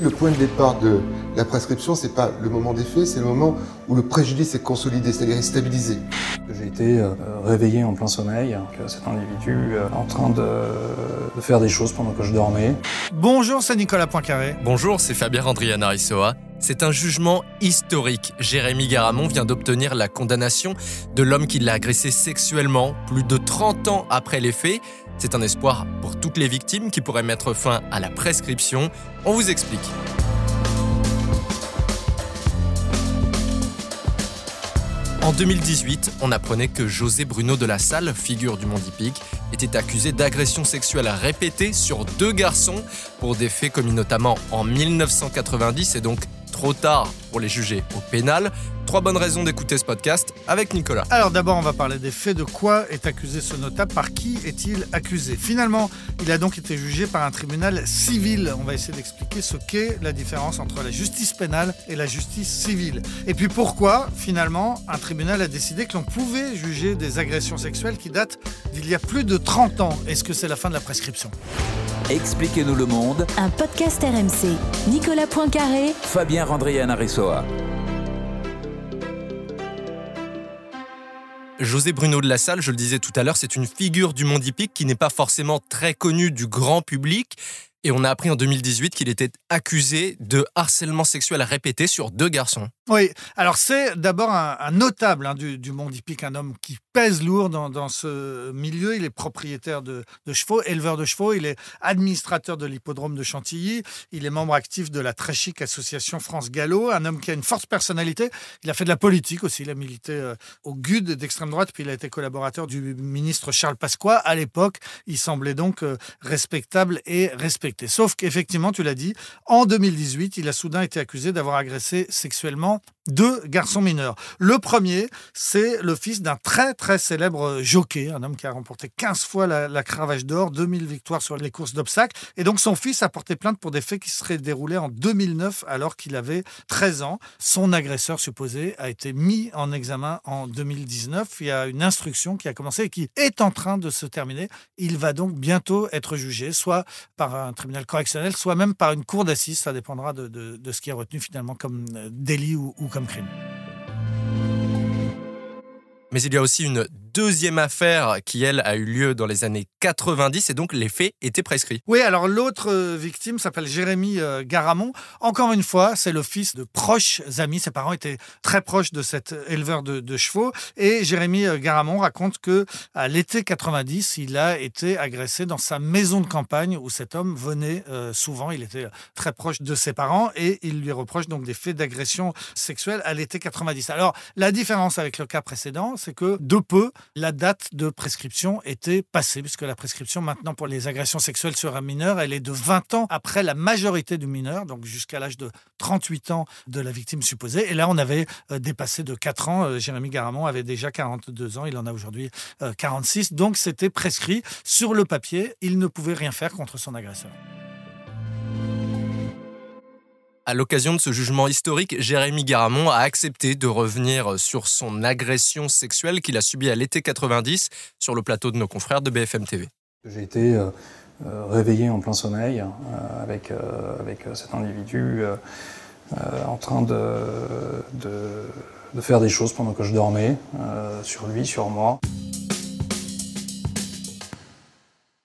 Le point de départ de la prescription, c'est pas le moment des faits, c'est le moment où le préjudice est consolidé, c'est-à-dire stabilisé. J'ai été euh, réveillé en plein sommeil, que cet individu euh, en train de, de, faire des choses pendant que je dormais. Bonjour, c'est Nicolas Poincaré. Bonjour, c'est Fabien Andriana Rissoa. C'est un jugement historique. Jérémy Garamond vient d'obtenir la condamnation de l'homme qui l'a agressé sexuellement plus de 30 ans après les faits. C'est un espoir pour toutes les victimes qui pourrait mettre fin à la prescription. On vous explique. En 2018, on apprenait que José Bruno de la Salle, figure du monde hippique, était accusé d'agression sexuelle répétée sur deux garçons pour des faits commis notamment en 1990 et donc trop tard pour les juger au pénal. Trois bonnes raisons d'écouter ce podcast avec Nicolas. Alors d'abord, on va parler des faits. De quoi est accusé ce notable? Par qui est-il accusé? Finalement, il a donc été jugé par un tribunal civil. On va essayer d'expliquer ce qu'est la différence entre la justice pénale et la justice civile. Et puis pourquoi, finalement, un tribunal a décidé que l'on pouvait juger des agressions sexuelles qui datent d'il y a plus de 30 ans? Est-ce que c'est la fin de la prescription? Expliquez-nous le monde. Un podcast RMC. Nicolas Poincaré. Fabien Randrian Aressoa. José Bruno de la Salle, je le disais tout à l'heure, c'est une figure du monde hippique qui n'est pas forcément très connue du grand public. Et on a appris en 2018 qu'il était accusé de harcèlement sexuel répété sur deux garçons. Oui, alors c'est d'abord un, notable hein, du, monde hippique, un homme qui pèse lourd dans, ce milieu. Il est propriétaire de, chevaux, éleveur de chevaux, il est administrateur de l'hippodrome de Chantilly, il est membre actif de la très chic association France Gallo, un homme qui a une forte personnalité. Il a fait de la politique aussi, il a milité euh, au GUD d'extrême droite, puis il a été collaborateur du ministre Charles Pasqua. À l'époque, il semblait donc euh, respectable et respecté. Sauf qu'effectivement, tu l'as dit, en 2018, il a soudain été accusé d'avoir agressé sexuellement deux garçons mineurs. Le premier, c'est le fils d'un très très célèbre jockey, un homme qui a remporté 15 fois la, cravache d'or, 2000 victoires sur les courses d'obstacles. Et donc son fils a porté plainte pour des faits qui seraient déroulés en 2009 alors qu'il avait 13 ans. Son agresseur supposé a été mis en examen en 2019. Il y a une instruction qui a commencé et qui est en train de se terminer. Il va donc bientôt être jugé, soit par un tribunal correctionnel, soit même par une cour d'assises. Ça dépendra de, ce qui est retenu finalement comme délit ou ou, comme crime. Mais il y a aussi une deuxième affaire qui, elle, a eu lieu dans les années 90 et donc les faits étaient prescrits. Oui, alors l'autre euh, victime s'appelle Jérémy euh, Garamond. Encore une fois, c'est le fils de proches amis. Ses parents étaient très proches de cet éleveur de, chevaux. Et Jérémy euh, Garamond raconte que à l'été 90, il a été agressé dans sa maison de campagne où cet homme venait souvent. Il était très proche de ses parents et il lui reproche donc des faits d'agression sexuelle à l'été 90. Alors, la différence avec le cas précédent, c'est que de peu, la date de prescription était passée, puisque la prescription maintenant pour les agressions sexuelles sur un mineur, elle est de 20 ans après la majorité du mineur, donc jusqu'à l'âge de 38 ans de la victime supposée. Et là, on avait euh, dépassé de 4 ans. Euh, Jérémy Garamond avait déjà 42 ans, il en a aujourd'hui 46. Euh, donc c'était prescrit. Sur le papier, il ne pouvait rien faire contre son agresseur. À l'occasion de ce jugement historique, Jérémy Garamond a accepté de revenir sur son agression sexuelle qu'il a subie à l'été 90 sur le plateau de nos confrères de BFM TV. J'ai été euh, euh, réveillé en plein sommeil euh, avec, avec cet individu en train de, de, faire des choses pendant que je dormais, sur lui, sur moi.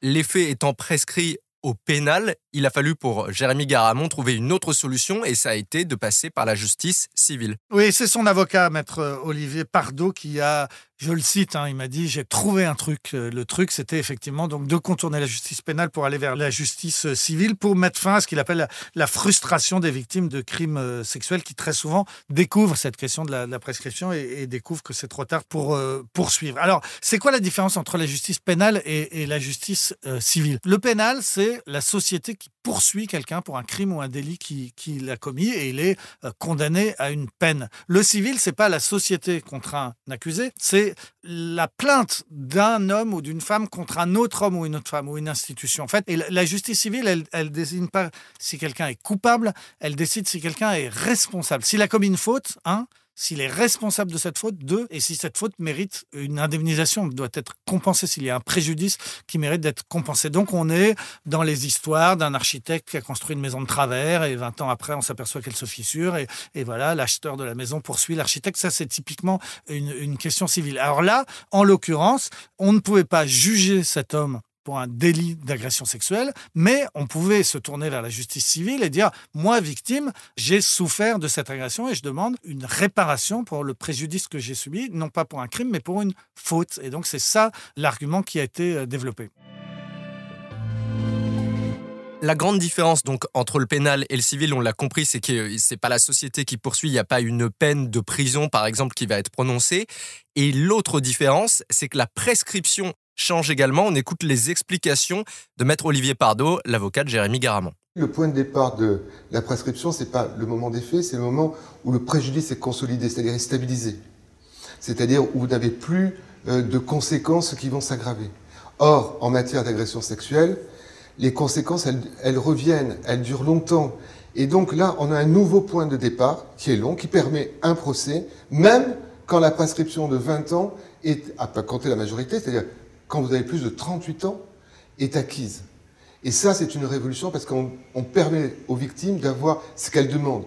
Les faits étant prescrits au pénal, il a fallu pour Jérémy Garamond trouver une autre solution et ça a été de passer par la justice civile. Oui, c'est son avocat, maître Olivier Pardo, qui a je le cite, hein, il m'a dit j'ai trouvé un truc. Euh, le truc, c'était effectivement donc de contourner la justice pénale pour aller vers la justice euh, civile pour mettre fin à ce qu'il appelle la, frustration des victimes de crimes euh, sexuels qui très souvent découvrent cette question de la, prescription et, découvrent que c'est trop tard pour poursuivre. Alors, c'est quoi la différence entre la justice pénale et, la justice civile? Le pénal, c'est la société qui poursuit quelqu'un pour un crime ou un délit qu'il qui a commis et il est condamné à une peine. Le civil, c'est pas la société contre un accusé, c'est la plainte d'un homme ou d'une femme contre un autre homme ou une autre femme ou une institution. En fait, et la justice civile, elle, elle désigne pas si quelqu'un est coupable, elle décide si quelqu'un est responsable. S'il a commis une faute, hein, s'il est responsable de cette faute, deux, et si cette faute mérite une indemnisation, doit être compensée, s'il y a un préjudice qui mérite d'être compensé. Donc on est dans les histoires d'un architecte qui a construit une maison de travers et 20 ans après on s'aperçoit qu'elle se fissure et, voilà, l'acheteur de la maison poursuit l'architecte. Ça c'est typiquement une, une question civile. Alors là, en l'occurrence, on ne pouvait pas juger cet homme pour un délit d'agression sexuelle, mais on pouvait se tourner vers la justice civile et dire, moi, victime, j'ai souffert de cette agression et je demande une réparation pour le préjudice que j'ai subi, non pas pour un crime, mais pour une faute. Et donc c'est ça l'argument qui a été euh, développé. La grande différence donc entre le pénal et le civil, on l'a compris, c'est que c'est pas la société qui poursuit, il n'y a pas une peine de prison par exemple qui va être prononcée. Et l'autre différence, c'est que la prescription change également. On écoute les explications de maître Olivier Pardo, l'avocat de Jérémy Garamond. Le point de départ de la prescription, c'est pas le moment des faits, c'est le moment où le préjudice est consolidé, c'est-à-dire est stabilisé. C'est-à-dire où vous n'avez plus euh, de conséquences qui vont s'aggraver. Or, en matière d'agression sexuelle, les conséquences, elles, elles, reviennent, elles durent longtemps. Et donc là, on a un nouveau point de départ qui est long, qui permet un procès, même quand la prescription de 20 ans est, à pas compter la majorité, c'est-à-dire quand vous avez plus de 38 ans, est acquise. Et ça, c'est une révolution parce qu'on permet aux victimes d'avoir ce qu'elles demandent.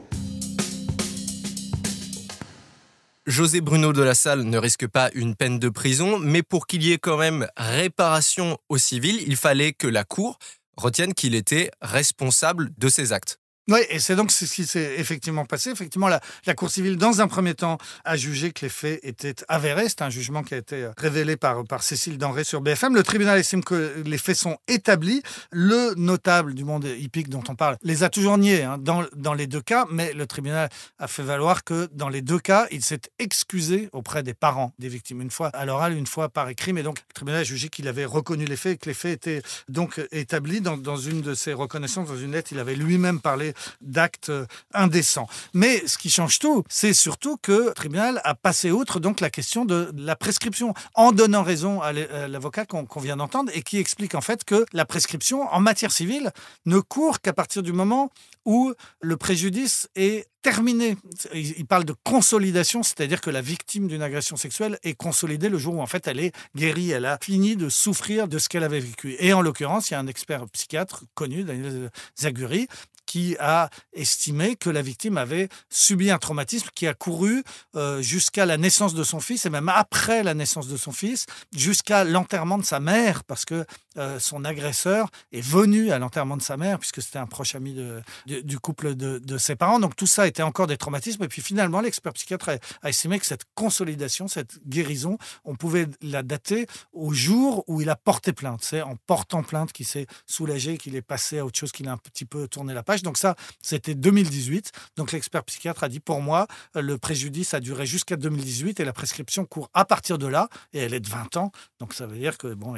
José Bruno de la Salle ne risque pas une peine de prison, mais pour qu'il y ait quand même réparation au civil, il fallait que la Cour retienne qu'il était responsable de ses actes. Oui, et c'est donc ce qui s'est effectivement passé. Effectivement, la, Cour civile, dans un premier temps, a jugé que les faits étaient avérés. C'est un jugement qui a été révélé par, par Cécile Denré sur BFM. Le tribunal estime que les faits sont établis. Le notable du monde hippique dont on parle les a toujours niés hein, dans, dans les deux cas, mais le tribunal a fait valoir que dans les deux cas, il s'est excusé auprès des parents des victimes, une fois à l'oral, une fois par écrit. Mais donc, le tribunal a jugé qu'il avait reconnu les faits et que les faits étaient donc établis. Dans, dans une de ses reconnaissances, dans une lettre, il avait lui-même parlé d'actes indécents. Mais ce qui change tout, c'est surtout que le tribunal a passé outre donc la question de la prescription en donnant raison à l'avocat qu'on qu vient d'entendre et qui explique en fait que la prescription en matière civile ne court qu'à partir du moment où le préjudice est terminé. Il parle de consolidation, c'est-à-dire que la victime d'une agression sexuelle est consolidée le jour où en fait elle est guérie, elle a fini de souffrir de ce qu'elle avait vécu. Et en l'occurrence, il y a un expert psychiatre connu, Daniel Zaguri, qui a estimé que la victime avait subi un traumatisme qui a couru euh, jusqu'à la naissance de son fils et même après la naissance de son fils, jusqu'à l'enterrement de sa mère, parce que euh, son agresseur est venu à l'enterrement de sa mère, puisque c'était un proche ami de, du couple de, de, ses parents. Donc tout ça était encore des traumatismes. Et puis finalement, l'expert psychiatre a, a, estimé que cette consolidation, cette guérison, on pouvait la dater au jour où il a porté plainte. C'est en portant plainte qu'il s'est soulagé, qu'il est passé à autre chose, qu'il a un petit peu tourné la page. Donc ça, c'était 2018. Donc l'expert psychiatre a dit, pour moi, le préjudice a duré jusqu'à 2018 et la prescription court à partir de là, et elle est de 20 ans. Donc ça veut dire que, bon,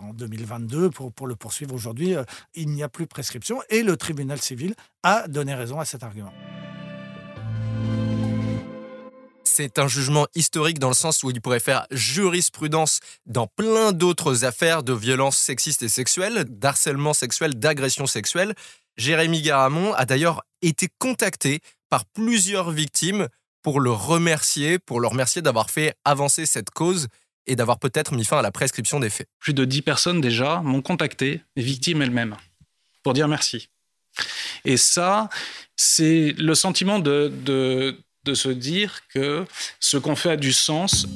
en 2022, pour, pour le poursuivre aujourd'hui, il n'y a plus de prescription. Et le tribunal civil a donné raison à cet argument. C'est un jugement historique dans le sens où il pourrait faire jurisprudence dans plein d'autres affaires de violences sexistes et sexuelles, d'harcèlement sexuel, d'agression sexuelle. Jérémy Garamond a d'ailleurs été contacté par plusieurs victimes pour le remercier, pour le remercier d'avoir fait avancer cette cause et d'avoir peut-être mis fin à la prescription des faits. Plus de 10 personnes déjà m'ont contacté, les victimes elles-mêmes, pour dire merci. Et ça, c'est le sentiment de, se dire que ce qu'on fait a du sens.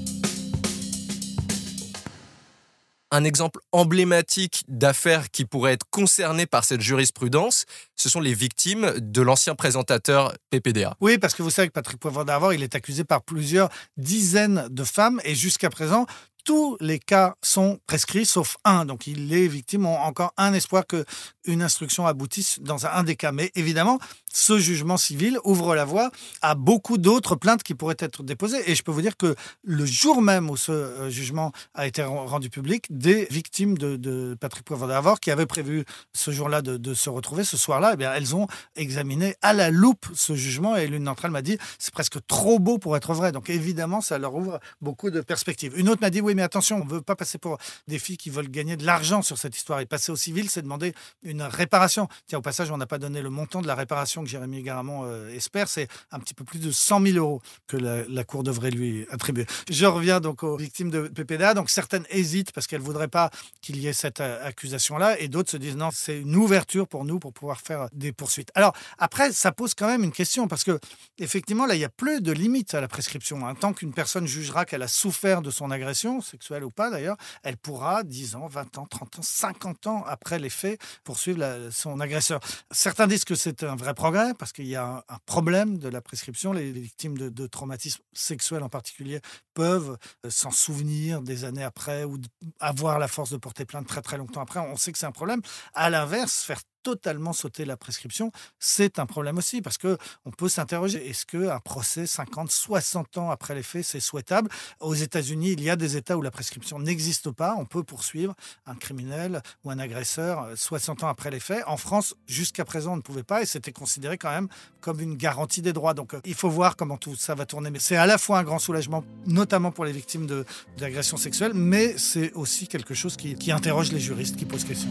Un exemple emblématique d'affaires qui pourrait être concernées par cette jurisprudence, ce sont les victimes de l'ancien présentateur PPDA. Oui, parce que vous savez que Patrick Poivre d'Arvor, il est accusé par plusieurs dizaines de femmes et jusqu'à présent, tous les cas sont prescrits sauf un. Donc les victimes ont encore un espoir que une instruction aboutisse dans un des cas. Mais évidemment, ce jugement civil ouvre la voie à beaucoup d'autres plaintes qui pourraient être déposées. Et je peux vous dire que le jour même où ce jugement a été rendu public, des victimes de, Patrick Poivre d'Arvor qui avaient prévu ce jour-là de, se retrouver, ce soir-là, eh bien, elles ont examiné à la loupe ce jugement et l'une d'entre elles m'a dit c'est presque trop beau pour être vrai. Donc évidemment, ça leur ouvre beaucoup de perspectives. Une autre m'a dit oui, mais attention, on ne veut pas passer pour des filles qui veulent gagner de l'argent sur cette histoire. Et passer au civil, c'est demander une réparation. Tiens, au passage, on n'a pas donné le montant de la réparation que Jérémy Garamond euh, espère. C'est un petit peu plus de 100 000 euros que la, Cour devrait lui attribuer. Je reviens donc aux victimes de PPDA. Donc certaines hésitent parce qu'elles ne voudraient pas qu'il y ait cette euh, accusation-là. Et d'autres se disent non, c'est une ouverture pour nous pour pouvoir faire des poursuites. Alors après, ça pose quand même une question parce que effectivement, là, il n'y a plus de limite à la prescription. Hein. Tant qu'une personne jugera qu'elle a souffert de son agression, sexuelle ou pas d'ailleurs, elle pourra 10 ans, 20 ans, 30 ans, 50 ans après les faits poursuivre son agresseur. Certains disent que c'est un vrai parce qu'il y a un, problème de la prescription. Les, victimes de, de traumatismes sexuels en particulier peuvent euh, s'en souvenir des années après ou avoir la force de porter plainte très très longtemps après. On sait que c'est un problème. À l'inverse, faire totalement sauter la prescription, c'est un problème aussi parce que on peut s'interroger est-ce que un procès 50, 60 ans après les faits, c'est souhaitable? Aux États-Unis, il y a des États où la prescription n'existe pas. On peut poursuivre un criminel ou un agresseur euh, 60 ans après les faits. En France, jusqu'à présent, on ne pouvait pas et c'était considéré quand même comme une garantie des droits. Donc, euh, il faut voir comment tout ça va tourner. Mais c'est à la fois un grand soulagement, notamment pour les victimes d'agressions sexuelles, mais c'est aussi quelque chose qui, qui interroge les juristes, qui pose question.